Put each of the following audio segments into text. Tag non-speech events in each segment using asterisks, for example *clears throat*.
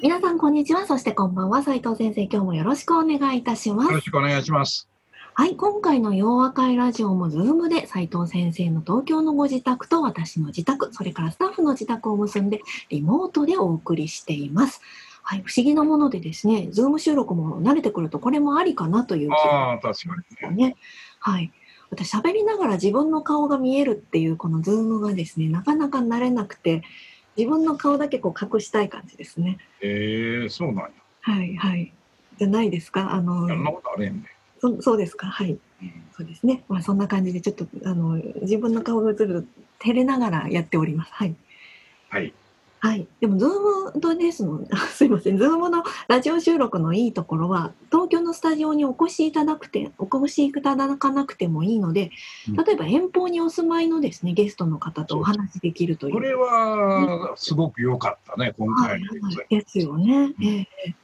皆さんこんにちはそしてこんばんは斉藤先生今日もよろしくお願いいたしますよろしくお願いします。はい、今回の洋和会ラジオもズームで斉藤先生の東京のご自宅と私の自宅、それからスタッフの自宅を結んでリモートでお送りしています。はい、不思議なものでですね、ズーム収録も慣れてくるとこれもありかなという気あがしますね。はい。私喋りながら自分の顔が見えるっていうこのズームがですね、なかなか慣れなくて、自分の顔だけこう隠したい感じですね。ええそうなんや。はい、はい。じゃないですか？あのそんなことあれへんね。そ、そうですか？はい。うんそうですね。まあそんな感じでちょっとあの自分の顔が映ると照れながらやっております。はい。はい。はい。でもズームとですのあ *laughs* すいません。ズームのラジオ収録のいいところは東京のスタジオにお越しいただくてお越しいただかなくてもいいので、うん例えば遠方にお住まいのですねゲストの方とお話しできるという。これは、すごく良かったね、今はい、回のはい、ですよね。うんええ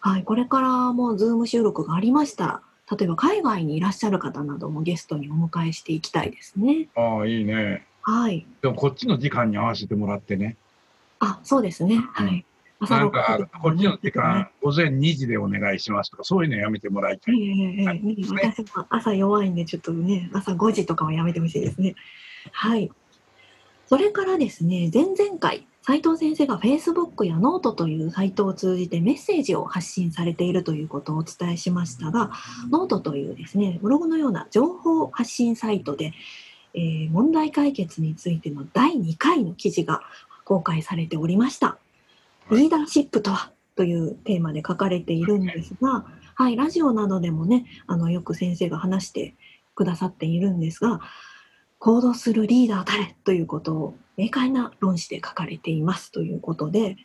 はい。これからもズーム収録がありましたら。例えば海外にいらっしゃる方などもゲストにお迎えしていきたいですね。ああ、いいね。はい。でも、こっちの時間に合わせてもらってね。あ、そうですね。はい。朝なん6時か、こっちの時間、午前2時でお願いしますとか、そういうのやめてもらいたええい。ええええね私も朝弱いんで、ちょっとね、朝5時とかはやめてほしいですね。はい。それからですね、前々回、斉藤先生が Facebook やノートというサイトを通じてメッセージを発信されているということをお伝えしましたが、ノートというですね、ブログのような情報発信サイトで、えー問題解決についての第2回の記事が公開されておりました。はいリーダーシップとはというテーマで書かれているんですが、はい、ラジオなどでもね、あのよく先生が話してくださっているんですが、行動するリーダー誰ということを明快な論旨で書かれていますということで、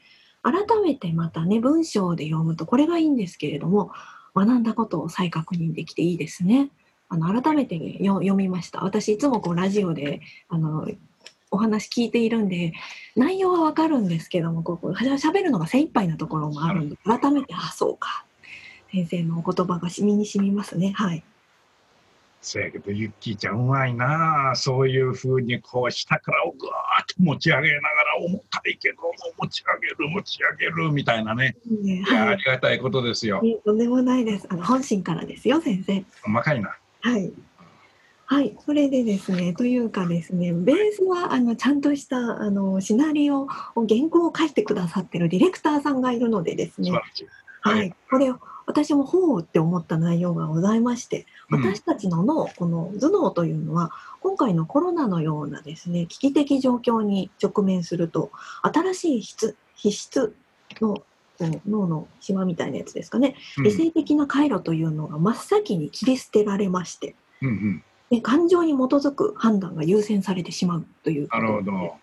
改めてまたね、文章で読むとこれがいいんですけれども、学んだことを再確認できていいですね。あの改めてよ読みました。私いつもこうラジオであのお話聞いているんで、内容はわかるんですけども、こうしゃ喋るのが精一杯なところもあるんで、改めて、あ、そうか。先生のお言葉がしみにしみますね。はい。せやけど、ゆっきーちゃんうまいなそういうふうに、こう、下からぐわーっと持ち上げながら、重たいけども、持ち上げる、持ち上げる、みたいなね。ねはいありがたいことですよ。とんでもないです。あの本心からですよ、先生。細かいな。はい。はい、それでですね、というかですね、ベースはあのちゃんとしたあのシナリオを原稿を書いてくださってるディレクターさんがいるのでですね。ははいい、これを私もほうって思った内容がございまして、うん私たちの脳、この頭脳というのは、今回のコロナのようなですね、危機的状況に直面すると、新しい質皮質の脳の島みたいなやつですかね、うん理性的な回路というのが真っ先に切り捨てられまして、うんうん。で感情に基づく判断が優先されてしまうというこなとるほど。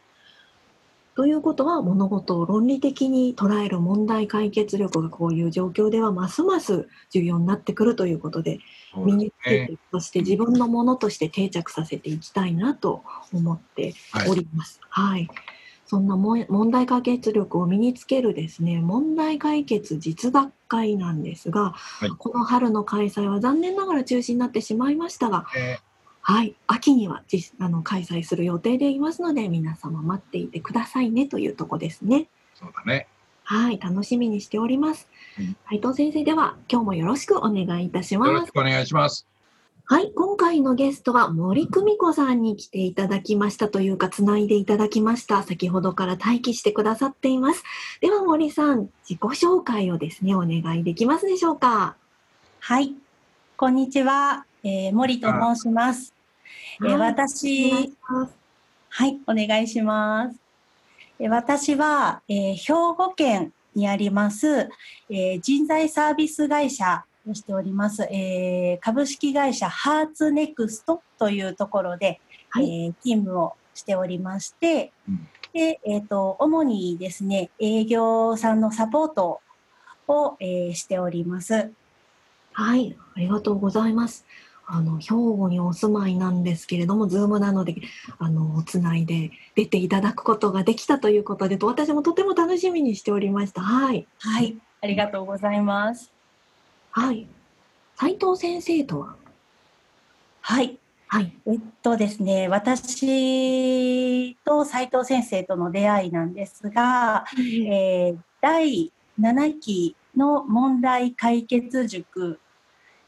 ということは物事を論理的に捉える問題解決力がこういう状況ではますます重要になってくるということで身につけて、そして自分のものとして定着させていきたいなと思っております。はい、そんな問題解決力を身につけるですね問題解決実学会なんですが、い。この春の開催は残念ながら中止になってしまいましたが、えはい、秋には実あの開催する予定でいますので、皆様待っていてくださいねというとこですね。ーそうだね。はい、楽しみにしておりますうん。斉藤先生では今日もよろしくお願いいたしよろます。しくお願いします。はい、今回のゲストは森久美子さんに来ていただきましたというか、つないでいただきました。先ほどから待機してくださっています。では森さん、自己紹介をですね、お願いできますでしょうか。はい、こんにちは、えー森と申します。えーはい私、はい、お願いします。えー私は、えー兵庫県にあります、えー人材サービス会社をしております、えー株式会社ハーツネクストというところで、はいえー勤務をしておりまして、うんで、えっ、と、主にですね、営業さんのサポートを、えーしております。はい、ありがとうございます。あの、兵庫にお住まいなんですけれども、ズームなので、あの、つないで出ていただくことができたということで、と私もとても楽しみにしておりました。はい。はい、ありがとうございます。はい。斉藤先生とは？はい、はい。えっとですね、私と斉藤先生との出会いなんですが、えー第7期の問題解決塾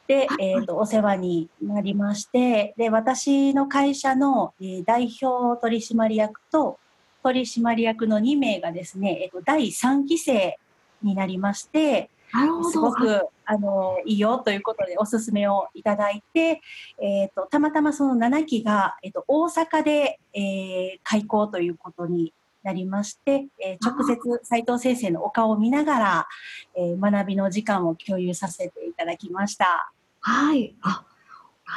で、はいえー、とお世話になりましてで私の会社の、えー代表取締役と取締役の2名がですね、えー、と第3期生になりまして。すごく、はいあのいいよということでおすすめをいただいて、えー、とたまたまその7期が、えー、と大阪で、えー開校ということになりまして、えー直接斉藤先生のお顔を見ながら、えー学びの時間を共有させていただきました。はい。あ、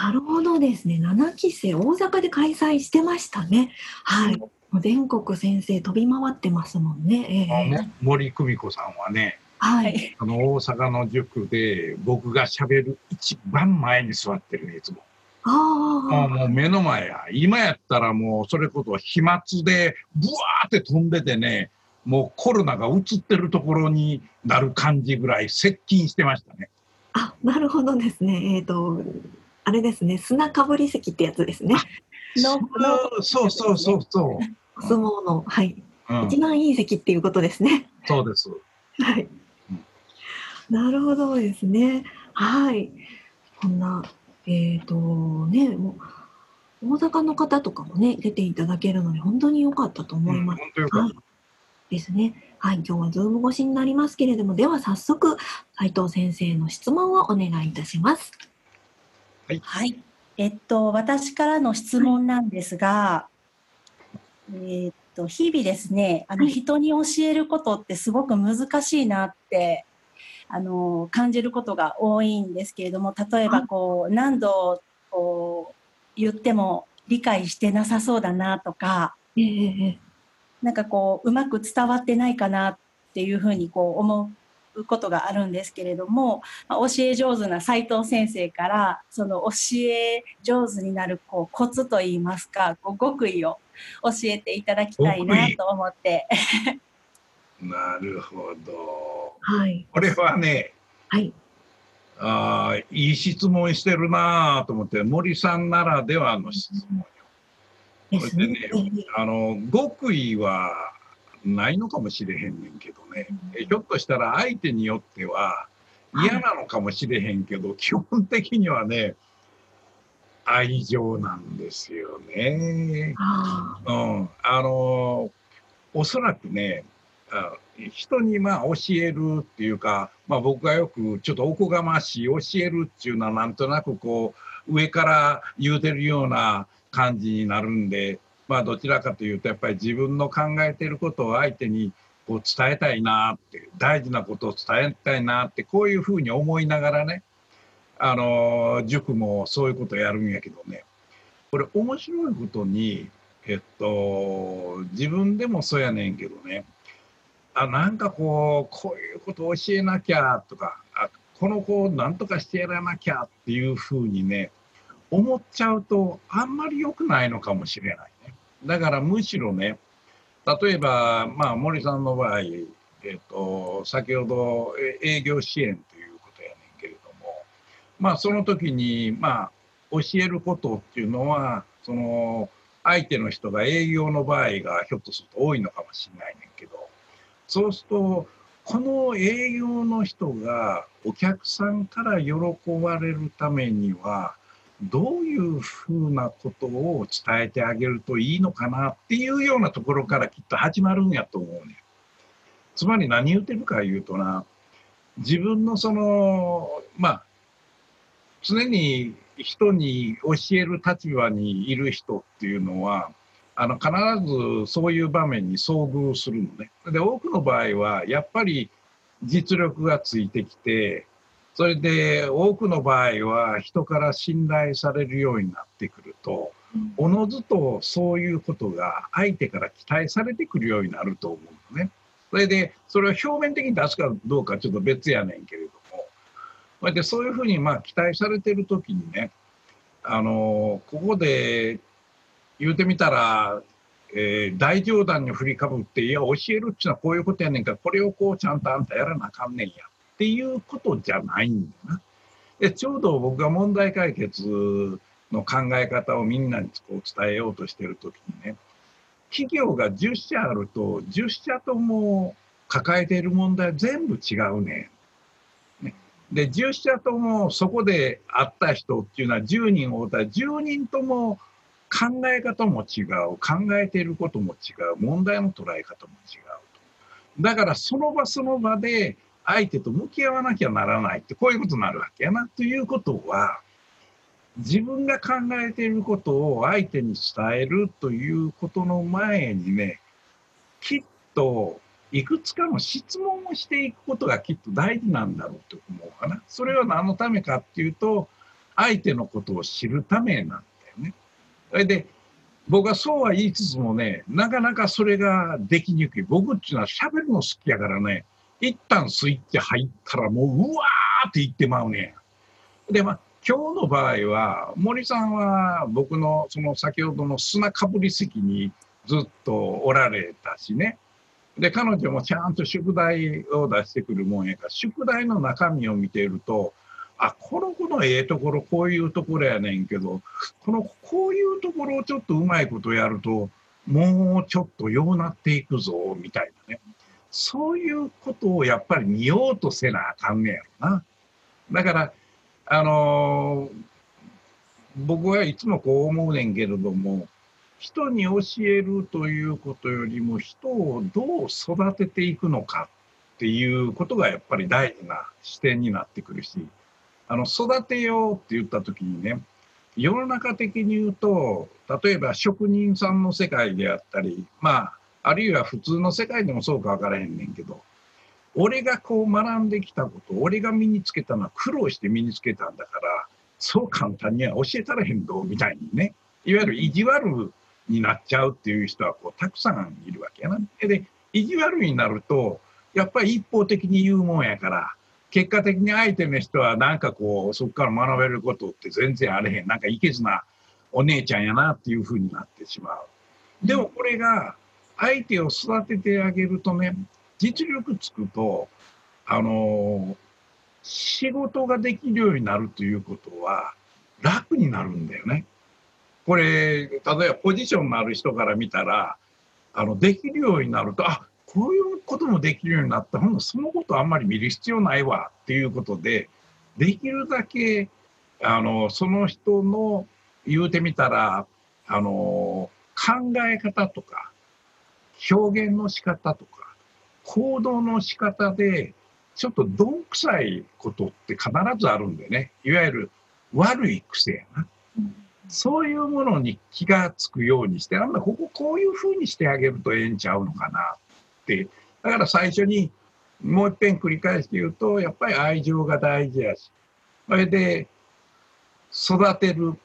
なるほどですね。7期生、大阪で開催してましたね。はい。もう全国先生飛び回ってますもんね。ええあの森久美子さんはね、は。はいい、あの大阪の塾で僕がしゃべる一番前に座ってるねいつも。あもう目の前や。今やったらもうそれこそ飛沫でブワーって飛んでてね、もうコロナが移ってるところになる感じぐらい接近してましたね。あ、なるほどですね。えっ、と、あれですね。砂かぶり席ってやつですね。ののそうそうそうそう。お相撲の、はい。うん一、番いい席っていうことですね。そうです。はいうん。なるほどですね。はい。こんな、えっ、とね、もう、大阪の方とかもね、出ていただけるので、本当に良かったとうん、思います。本当よかっはい。ですね。はい。今日はズーム越しになりますけれども、では早速、斉藤先生の質問をお願いいたします。はい。えっと、私からの質問なんですが、えっと、日々ですね、あの、はい人に教えることってすごく難しいなって、あの、感じることが多いんですけれども、例えば、こう、何度、こう、言っても理解してなさそうだなとか、ええええなんかこう、うまく伝わってないかなっていうふうにこう思うことがあるんですけれども、まあ教え上手な斉藤先生から、その教え上手になるこうコツといいますか、こう極意を教えていただきたいなと思って、た。なるほど。はい。これはね、はい。あーいい質問してるなぁと思って、森さんならではの質問よ。ですね。これであの、極意はないのかもしれへんねんけどね。えひょっとしたら相手によっては嫌なのかもしれへんけど、基本的にはね、愛情なんですよね。あうん。あの、おそらくね、あ人にまあ教えるっていうか、まあ僕がよくちょっとおこがましい教えるっていうのはなんとなくこう上から言うてるような感じになるんで、まあどちらかというとやっぱり自分の考えてることを相手にこう伝えたいなって、大事なことを伝えたいなって、こういうふうに思いながらね、あの、塾もそういうことやるんやけどね、これ面白いことに、えっと、自分でもそうやねんけどね、あ、なんかこう、こういうこと教えなきゃとか、あこの子をなんとかしてやらなきゃっていうふうにね、思っちゃうと、あんまり良くないのかもしれないね。だからむしろね、例えば、まあ、森さんの場合、えっと、先ほど営業支援ということやねんけれども、まあ、その時に、まあ、教えることっていうのは、その、相手の人が営業の場合がひょっとすると多いのかもしれないねんけど、そうすると、この営業の人がお客さんから喜ばれるためには、どういうふうなことを伝えてあげるといいのかなっていうようなところからきっと始まるんやと思うね。つまり何言ってるか言うとな、自分のその、まあ、常に人に教える立場にいる人っていうのは、あの必ずそういう場面に遭遇するのね。で、多くの場合は、やっぱり実力がついてきて、それで多くの場合は人から信頼されるようになってくると、ーおのずとそういうことが相手から期待されてくるようになると思うのね。それで、それを表面的に出すかどうかちょっと別やねんけれども、それでそういうふうにまあ期待されてる時にね、あのここで言うてみたら、えー、大冗談に振りかぶって、いや、教えるっていうのはこういうことやねんから、これをこうちゃんとあんたやらなあかんねんやっていうことじゃないんだな。でちょうど僕が問題解決の考え方をみんなにこう伝えようとしてる時にね企業が10社あると10社とも抱えている問題全部違うね。ねで10社ともそこで会った人っていうのは10人会うたら10人とも考え方も違う考えていることも違う問題の捉え方も違うと。だからその場その場で相手と向き合わなきゃならないってこういうことになるわけやな。ということは自分が考えていることを相手に伝えるということの前にねきっといくつかの質問をしていくことがきっと大事なんだろうと思うかな。それは何のためかっていうと相手のことを知るためなんだよね。それで僕はそうは言いつつもねなかなかそれができにくい。僕っていうのは喋るの好きやからね一旦スイッチ入ったらもううわーって言ってまうね。でまあ今日の場合は森さんは僕のその先ほどの砂かぶり席にずっとおられたしねで彼女もちゃんと宿題を出してくるもんやから宿題の中身を見ているとあこの子のええところこういうところやねんけどこのこういうところをちょっとうまいことやるともうちょっとようなっていくぞみたいなねそういうことをやっぱり見ようとせなあかんねやろな。だからあの僕はいつもこう思うねんけれども人に教えるということよりも人をどう育てていくのかっていうことがやっぱり大事な視点になってくるしあの育てようって言った時にね世の中的に言うと例えば職人さんの世界であったりまああるいは普通の世界でもそうか分からへんねんけど俺がこう学んできたこと俺が身につけたのは苦労して身につけたんだからそう簡単には教えたらへんどみたいにねいわゆる意地悪になっちゃうっていう人はこうたくさんいるわけやな。で意地悪になるとやっぱり一方的に言うもんやから結果的に相手の人はなんかこうそこから学べることって全然あれへんなんかいけずなお姉ちゃんやなっていうふうになってしまう。でもこれが相手を育ててあげるとね実力つくと、あの仕事ができるようになるということは楽になるんだよね。これ、例えばポジションのある人から見たら、あの、できるようになると、あ、こういうこともできるようになった。ほんのそのことあんまり見る必要ないわっていうことで、できるだけ、あの、その人の言うてみたら、あの、考え方とか、表現の仕方とか、行動の仕方で、ちょっとどんくさいことって必ずあるんでね。いわゆる悪い癖やな。そういうものに気がつくようにして、なんだ、こここういうふうにしてあげるとええんちゃうのかなって。だから最初にもう一遍繰り返して言うと、やっぱり愛情が大事やし、それで育てる。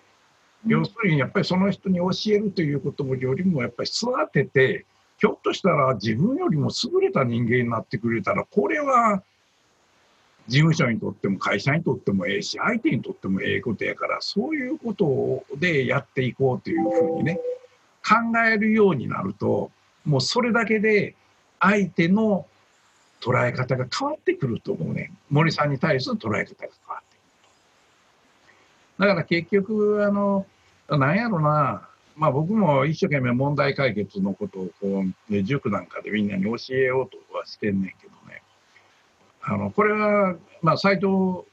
要するにやっぱりその人に教えるということもよりも、やっぱり育てて、ひょっとしたら自分よりも優れた人間になってくれたら、これは事務所にとっても会社にとってもええし、相手にとってもええことやから、そういうことでやっていこうというふうにね、考えるようになると、もうそれだけで相手の捉え方が変わってくると思うね。森さんに対する捉え方が変わってくる。だから結局、あの、なんやろな、まあ、僕も一生懸命問題解決のことをこう、塾なんかでみんなに教えようとはしてんねんけどねあのこれは、まあ、斎藤こ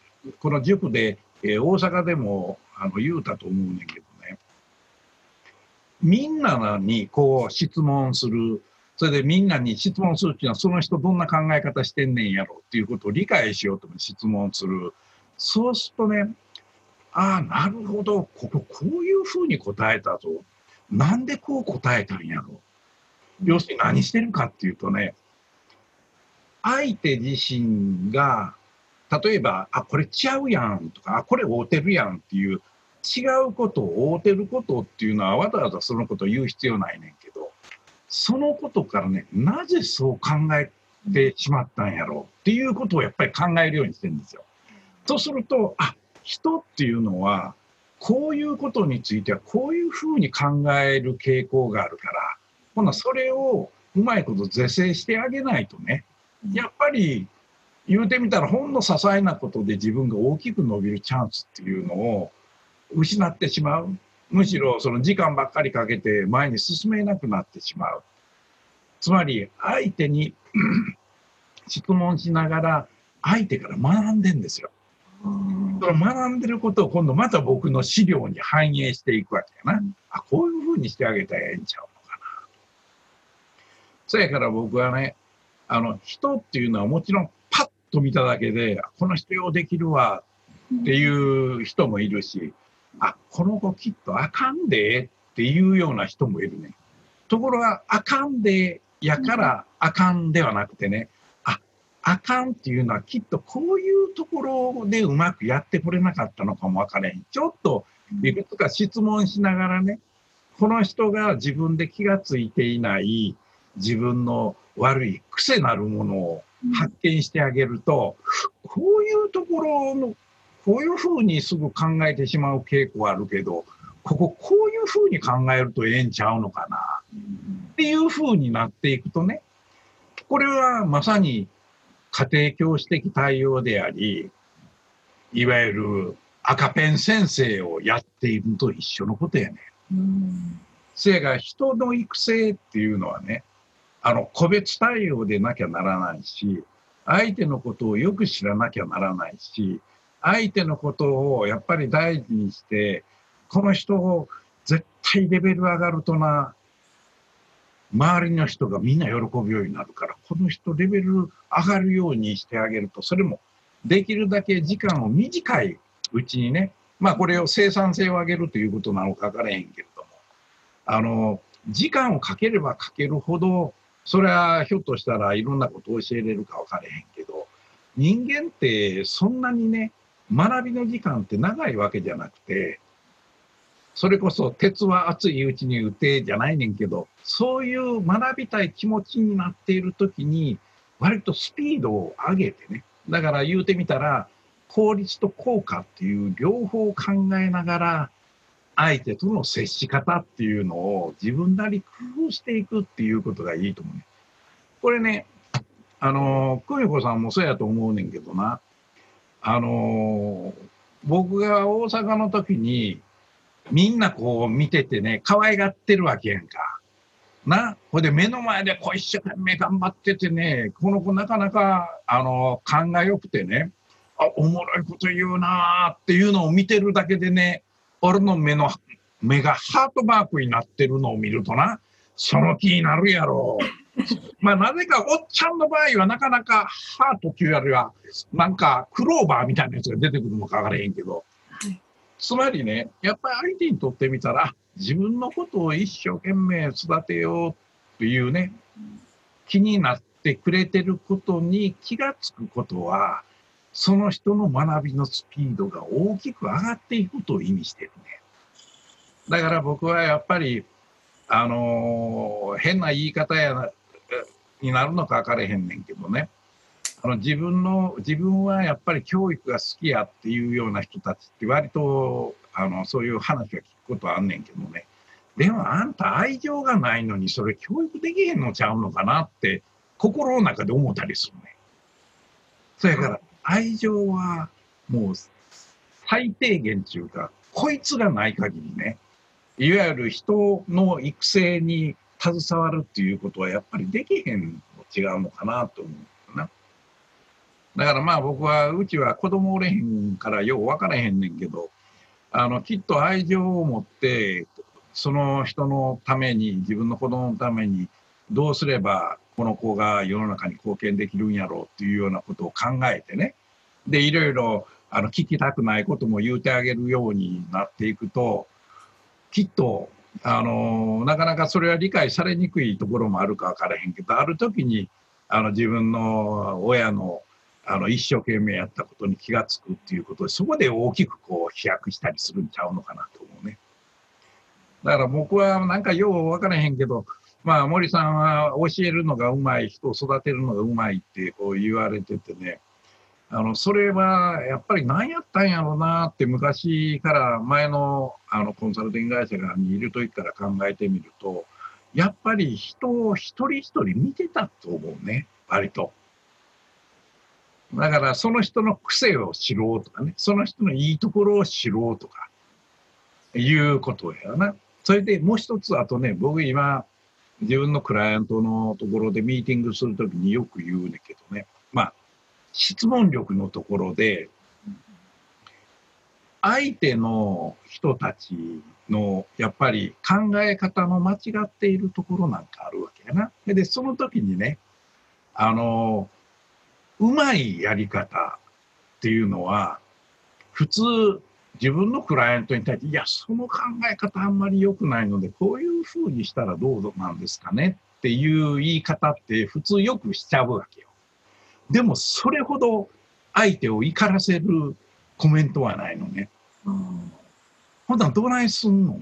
の塾で、えー、大阪でもあの言うたと思うねんけどねみんなにこう質問するそれでみんなに質問するっていうのはその人どんな考え方してんねんやろっていうことを理解しようと質問する。そうするとねああなるほどこここういうふうに答えたぞ。なんでこう答えたんやろ要するに何してるかっていうとね相手自身が例えば「あこれちゃうやん」とか「あこれ合うてるやん」っていう違うことを合うてることっていうのはわざわざそのことを言う必要ないねん。そのことからねなぜそう考えてしまったんやろう？っていうことをやっぱり考えるようにしてるんですよ。とすると、あ、人っていうのは、こういうことについてはこういうふうに考える傾向があるから、ほなそれをうまいこと是正してあげないとね、やっぱり言うてみたらほんの些細なことで自分が大きく伸びるチャンスっていうのを失ってしまう。むしろその時間ばっかりかけて前に進めなくなってしまう。つまり相手に *clears throat* 質問しながら相手から学んでんですよ。その学んでることを今度また僕の資料に反映していくわけやな。あ、こういうふうにしてあげたらええんちゃうのかな。そやから僕はね、あの、人っていうのはもちろんパッと見ただけで、この人ようできるわっていう人もいるし、あ、この子きっとあかんでっていうような人もいるね。ところが、あかんでやからあかんではなくてね、あ、あかんっていうのはきっとこういうところでうまくやってこれなかったのかもわからへん。ちょっといくつか質問しながらね、この人が自分で気がついていない自分の悪い癖なるものを発見してあげると、こういうところの、こういうふうにすぐ考えてしまう傾向あるけど、こここういうふうに考えるとええんちゃうのかな？っていうふうになっていくとね、これはまさに家庭教師的対応であり、いわゆる赤ペン先生をやっているのと一緒のことやね。うんせやが人の育成っていうのはね、あの個別対応でなきゃならないし、相手のことをよく知らなきゃならないし、相手のことをやっぱり大事にして、この人を絶対レベル上がるとな、周りの人がみんな喜ぶようになるから、この人レベル上がるようにしてあげると、それもできるだけ時間を短いうちにね、まあこれを生産性を上げるということなのか分からへんけれども、あの、時間をかければかけるほど、それはひょっとしたらいろんなことを教えれるか分からへんけど、人間ってそんなにね、学びの時間って長いわけじゃなくて、それこそ鉄は熱いうちに打てじゃないねんけど、そういう学びたい気持ちになっている時に、割とスピードを上げてね。だから言うてみたら、効率と効果っていう両方を考えながら、相手との接し方っていうのを自分なり工夫していくっていうことがいいと思うね。これね、あの、久美子さんもそうやと思うねんけどな、あの、僕が大阪の時に、みんなこう見ててね、可愛がってるわけやんか。な、ほいで目の前でこう一生懸命頑張っててね、この子なかなか、あの、勘が良くてね、あ、おもろいこと言うなーっていうのを見てるだけでね、俺の目の、目がハートマークになってるのを見るとな、その気になるやろ。*laughs* まあなぜかおっちゃんの場合はなかなかハートっていうよりは、なんかクローバーみたいなやつが出てくるのかわからへんけど、つまりね、やっぱり相手にとってみたら、自分のことを一生懸命育てようっていうね、気になってくれてることに気がつくことは、その人の学びのスピードが大きく上がっていくことを意味してるね。だから僕はやっぱり、あのー、変な言い方やになるのか分からへんねんけどね。あの自分の自分はやっぱり教育が好きやっていうような人たちって割とあのそういう話は聞くことはあんねんけどねでもあんた愛情がないのにそれ教育できへんのちゃうのかなって心の中で思ったりするねそやから愛情はもう最低限っていうかこいつがない限りねいわゆる人の育成に携わるっていうことはやっぱりできへんの違うのかなと思う。だからまあ僕はうちは子供おれへんからよう分からへんねんけどあのきっと愛情を持ってその人のために自分の子供のためにどうすればこの子が世の中に貢献できるんやろうっていうようなことを考えてねでいろいろあの聞きたくないことも言うてあげるようになっていくときっとあのなかなかそれは理解されにくいところもあるか分からへんけどある時にあの自分の親のあの一生懸命やったことに気がつくっていうことでそこで大きくこう飛躍したりするんちゃうのかなと思うね。だから僕はなんかよう分からへんけどまあ、森さんは教えるのがうまい、人を育てるのがうまいってこう言われててね、あの、それはやっぱり何やったんやろうなって昔から前のあのコンサルティング会社にいる時から考えてみると、やっぱり人を一人一人見てたと思うね、割と。だからその人の癖を知ろうとかね、その人のいいところを知ろうとか、いうことやな。それでもう一つ、あとね、僕今、自分のクライアントのところでミーティングするときによく言うねんけどね、まあ、質問力のところで、相手の人たちのやっぱり考え方の間違っているところなんかあるわけやな。で、その時にね、あの、うまいやり方っていうのは、普通自分のクライアントに対して、いや、その考え方あんまり良くないので、こういうふうにしたらどうなんですかねっていう言い方って普通よくしちゃうわけよ。でも、それほど相手を怒らせるコメントはないのね。うん、ほんとはどないすんの？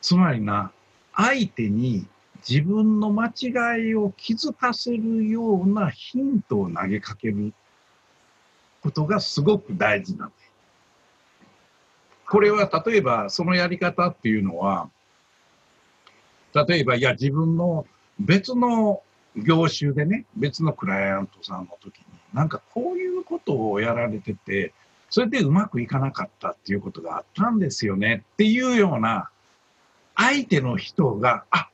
つまりな、相手に自分の間違いを気づかせるようなヒントを投げかけることがすごく大事なの。これは例えばそのやり方っていうのは、例えば、いや、自分の別の業種でね、別のクライアントさんの時に、なんかこういうことをやられてて、それでうまくいかなかったっていうことがあったんですよねっていうような、相手の人が、あ、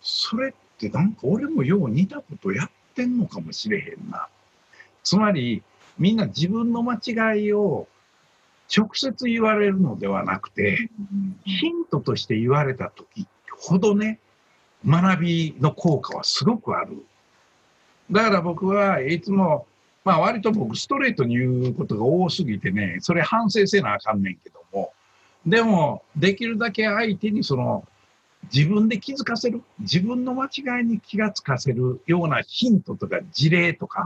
それってなんか俺もよう似たことやってんのかもしれへんな。つまり、みんな自分の間違いを直接言われるのではなくて、ヒントとして言われた時ほどね、学びの効果はすごくある。だから僕はいつも、まあ割と僕ストレートに言うことが多すぎてね、それ反省せなあかんねんけども、でもできるだけ相手にその自分で気づかせる、自分の間違いに気がつかせるようなヒントとか事例とか、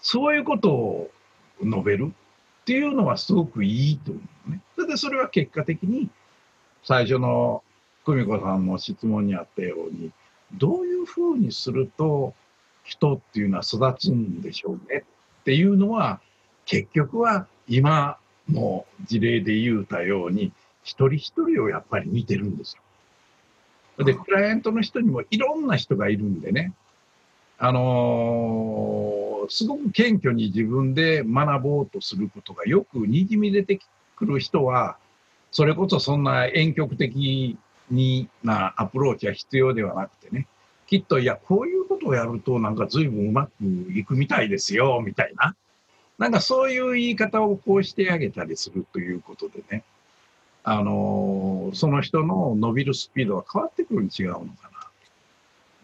そういうことを述べる。っていうのはすごくいいと思うね。それでそれは結果的に最初の久美子さんの質問にあったようにどういうふうにすると人っていうのは育つんでしょうねっていうのは結局は今の事例で言うたように一人一人をやっぱり見てるんですよ。で、クライアントの人にもいろんな人がいるんでね、あのーすごく謙虚に自分で学ぼうとすることがよくにじみ出てくる人は、それこそそんな遠曲的になアプローチは必要ではなくてね、きっと、いや、こういうことをやるとなんか随分うまくいくみたいですよ、みたいな。なんかそういう言い方をこうしてあげたりするということでね、あのー、その人の伸びるスピードは変わってくるに違うのか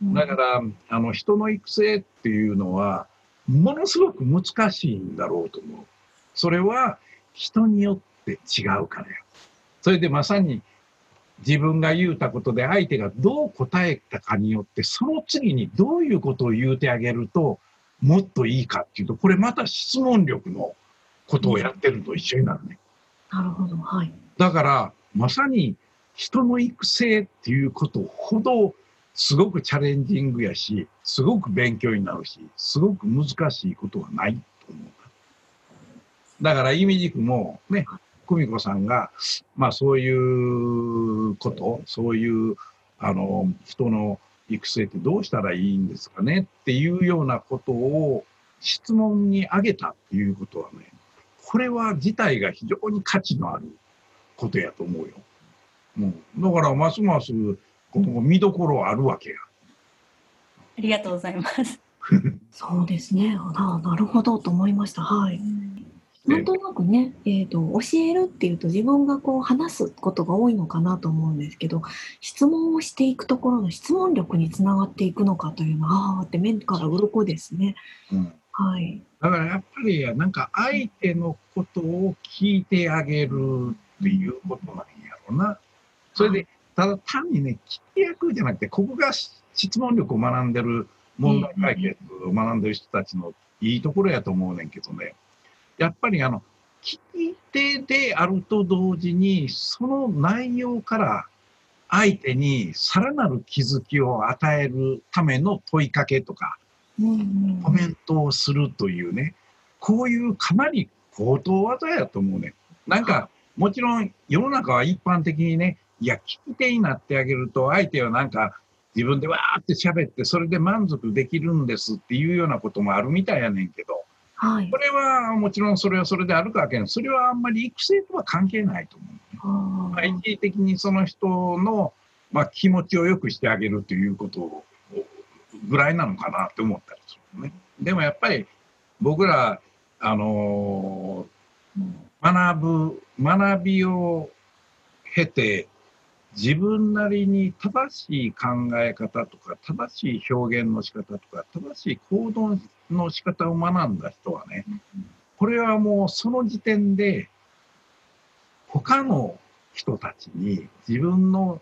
な。だから、あの、人の育成っていうのは、ものすごく難しいんだろうと思う。それは人によって違うからよ。それでまさに自分が言うたことで相手がどう答えたかによってその次にどういうことを言うてあげるともっといいかっていうとこれまた質問力のことをやってると一緒になるね。なるほど。はい。だからまさに人の育成っていうことほどすごくチャレンジングやし、すごく勉強になるし、すごく難しいことはないと思う。だから、意味軸もね、久美子さんが、まあそういうこと、そういう、あの、人の育成ってどうしたらいいんですかね？っていうようなことを質問に挙げたっていうことはね、これは自体が非常に価値のあることやと思うよ。もうだからますます見どころあるわけや。ありがとうございます。*laughs* そうですね。あなるほどと思いました。はい。なんとなくね、えーと、教えるっていうと自分がこう話すことが多いのかなと思うんですけど質問をしていくところの質問力につながっていくのかというのはああって目から鱗ですね。うん、はい、だからやっぱりなんか相手のことを聞いてあげるっていうことなんやろうな。それでただ単にね、聞き役じゃなくて、ここが質問力を学んでる、問題解決を学んでる人たちのいいところやと思うねんけどね、やっぱりあの、聞き手であると同時に、その内容から相手にさらなる気づきを与えるための問いかけとか、うんコメントをするというね、こういうかなり高等技やと思うね。なんか、もちろん世の中は一般的にね、いや、聞き手になってあげると、相手はなんか自分でわーって喋って、それで満足できるんですっていうようなこともあるみたいやねんけど、はいこ。れはもちろんそれはそれであるかわけない。それはあんまり育成とは関係ないと思う。あまあ、一時的にその人の、まあ、気持ちを良くしてあげるということぐらいなのかなって思ったりするね。でもやっぱり僕ら、あのーー学ぶ、学びを経て、自分なりに正しい考え方とか、正しい表現の仕方とか、正しい行動の仕方を学んだ人はね、これはもうその時点で、他の人たちに自分の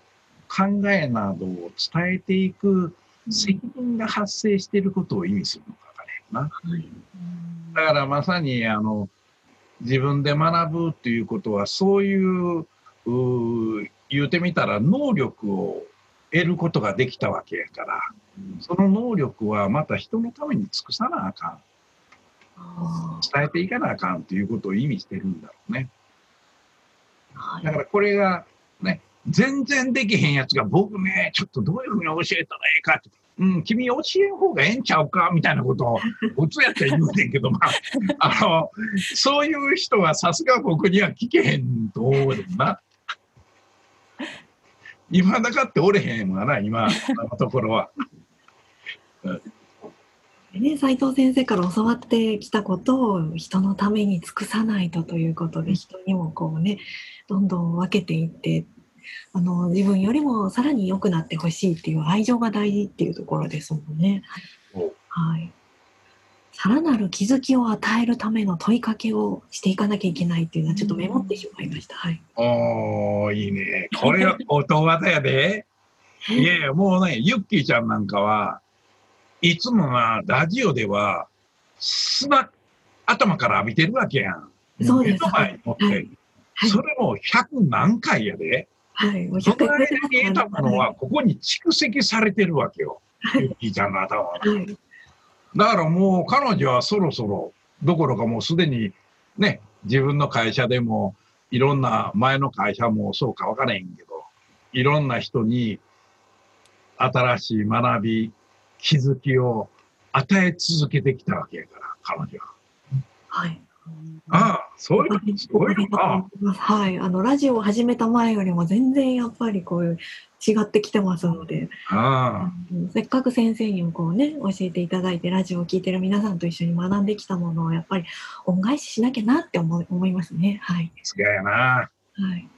考えなどを伝えていく責任が発生していることを意味するのかねな。はいだからまさにあの自分で学ぶっていうことはそういう言うてみたら能力を得ることができたわけやからその能力はまた人のために尽くさなあかんあ伝えていかなあかんということを意味してるんだろうね。だからこれがね、全然できへんやつが僕ね、ちょっとどういうふうに教えたらええかって。うん、君教えん方がええんちゃうかみたいなことを、普通やったら言うねんけど、まあ、あの、そういう人はさすが僕には聞けへんと思うな。今だかっておれへんわな、今のところは。で *laughs* ね、斉藤先生から教わってきたことを人のために尽くさないとということで人にもこうねどんどん分けていってあの自分よりもさらに良くなってほしいっていう愛情が大事っていうところですもんね。はい。さらなる気づきを与えるための問いかけをしていかなきゃいけないっていうのはちょっとメモってしまいました。はい。おー、いいね。これは音技やで。いやいや、もうね、ユッキーちゃんなんかは、いつもな、ラジオでは、砂、頭から浴びてるわけやん。そうです目の前に持って。はいはいそれも100何回やで。はい。もうその間に100得たものは、ここに蓄積されてるわけよ。はいユッキーちゃんの頭は。はい。だからもう彼女はそろそろ、どころかもうすでにね、自分の会社でも、いろんな前の会社もそうか分からへんけど、いろんな人に新しい学び、気づきを与え続けてきたわけやから、彼女は。はい。ああ、そういうことすごいよな。はい、あのラジオを始めた前よりも全然やっぱりこういう違ってきてますので、あうんせっかく先生にもこうね教えていただいてラジオを聞いてる皆さんと一緒に学んできたものをやっぱり恩返ししなきゃなって思い思いますね。はい、あ、すげえな。はい、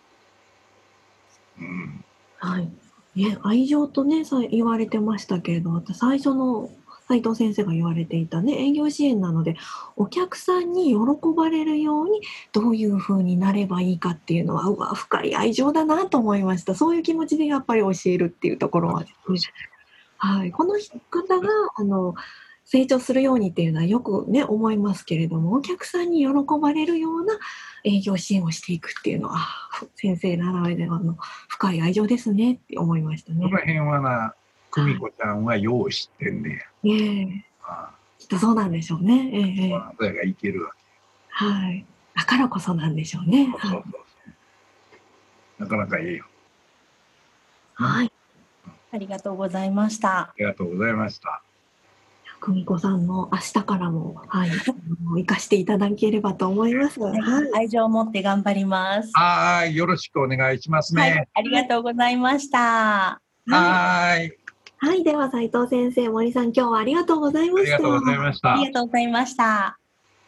うん。はい。ね、愛情とねさ言われてましたけれど、最初の斉藤先生が言われていたね営業支援なのでお客さんに喜ばれるようにどういう風になればいいかっていうのはうわ深い愛情だなと思いました。そういう気持ちでやっぱり教えるっていうところは。ね、はい、この方があの成長するようにっていうのはよくね思いますけれどもお客さんに喜ばれるような営業支援をしていくっていうのは先生ならではの深い愛情ですねって思いましたね。そ。の辺はな、久美子ちゃんはよう知ってんねや。ねえあきっとそうなんでしょうね。ええええあ、それがいけるわけ。はい。だからこそなんでしょうね。そうそうはい。そう。なかなかいいよ。はい。ありがとうございました。ありがとうございました。久美子さんの明日からも、はい、生かしていただければと思います。はい。愛情を持って頑張ります。はーい、よろしくお願いしますはいね。、ありがとうございました。はい。はい。では、斉藤先生、森さん、今日はありがとうございました。ありがとうございましたあ。りがとうございました。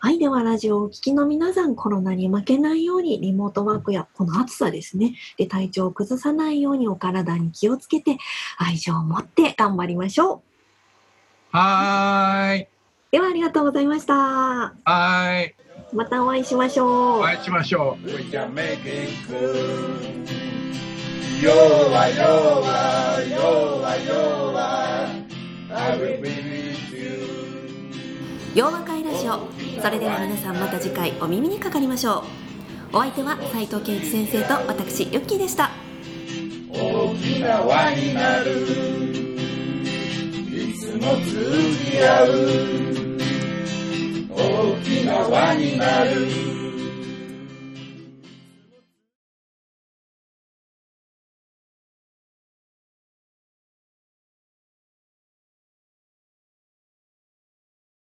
はい。では、ラジオをお聞きの皆さん、コロナに負けないように、リモートワークやこの暑さですね。で、体調を崩さないようにお体に気をつけて、愛情を持って頑張りましょはーい、う。では、ありがとうございました。はーい、またお会いしましょう。お会いしましょう。We can make it good. Yola, yola, yola, yola. I will be with you. 洋和会ラジオそれでは皆さんまた次回お耳にかかりましょうお相手は斉藤健一先生と私ユッキーでした大きな輪になるいつも通じ合う大きな輪になる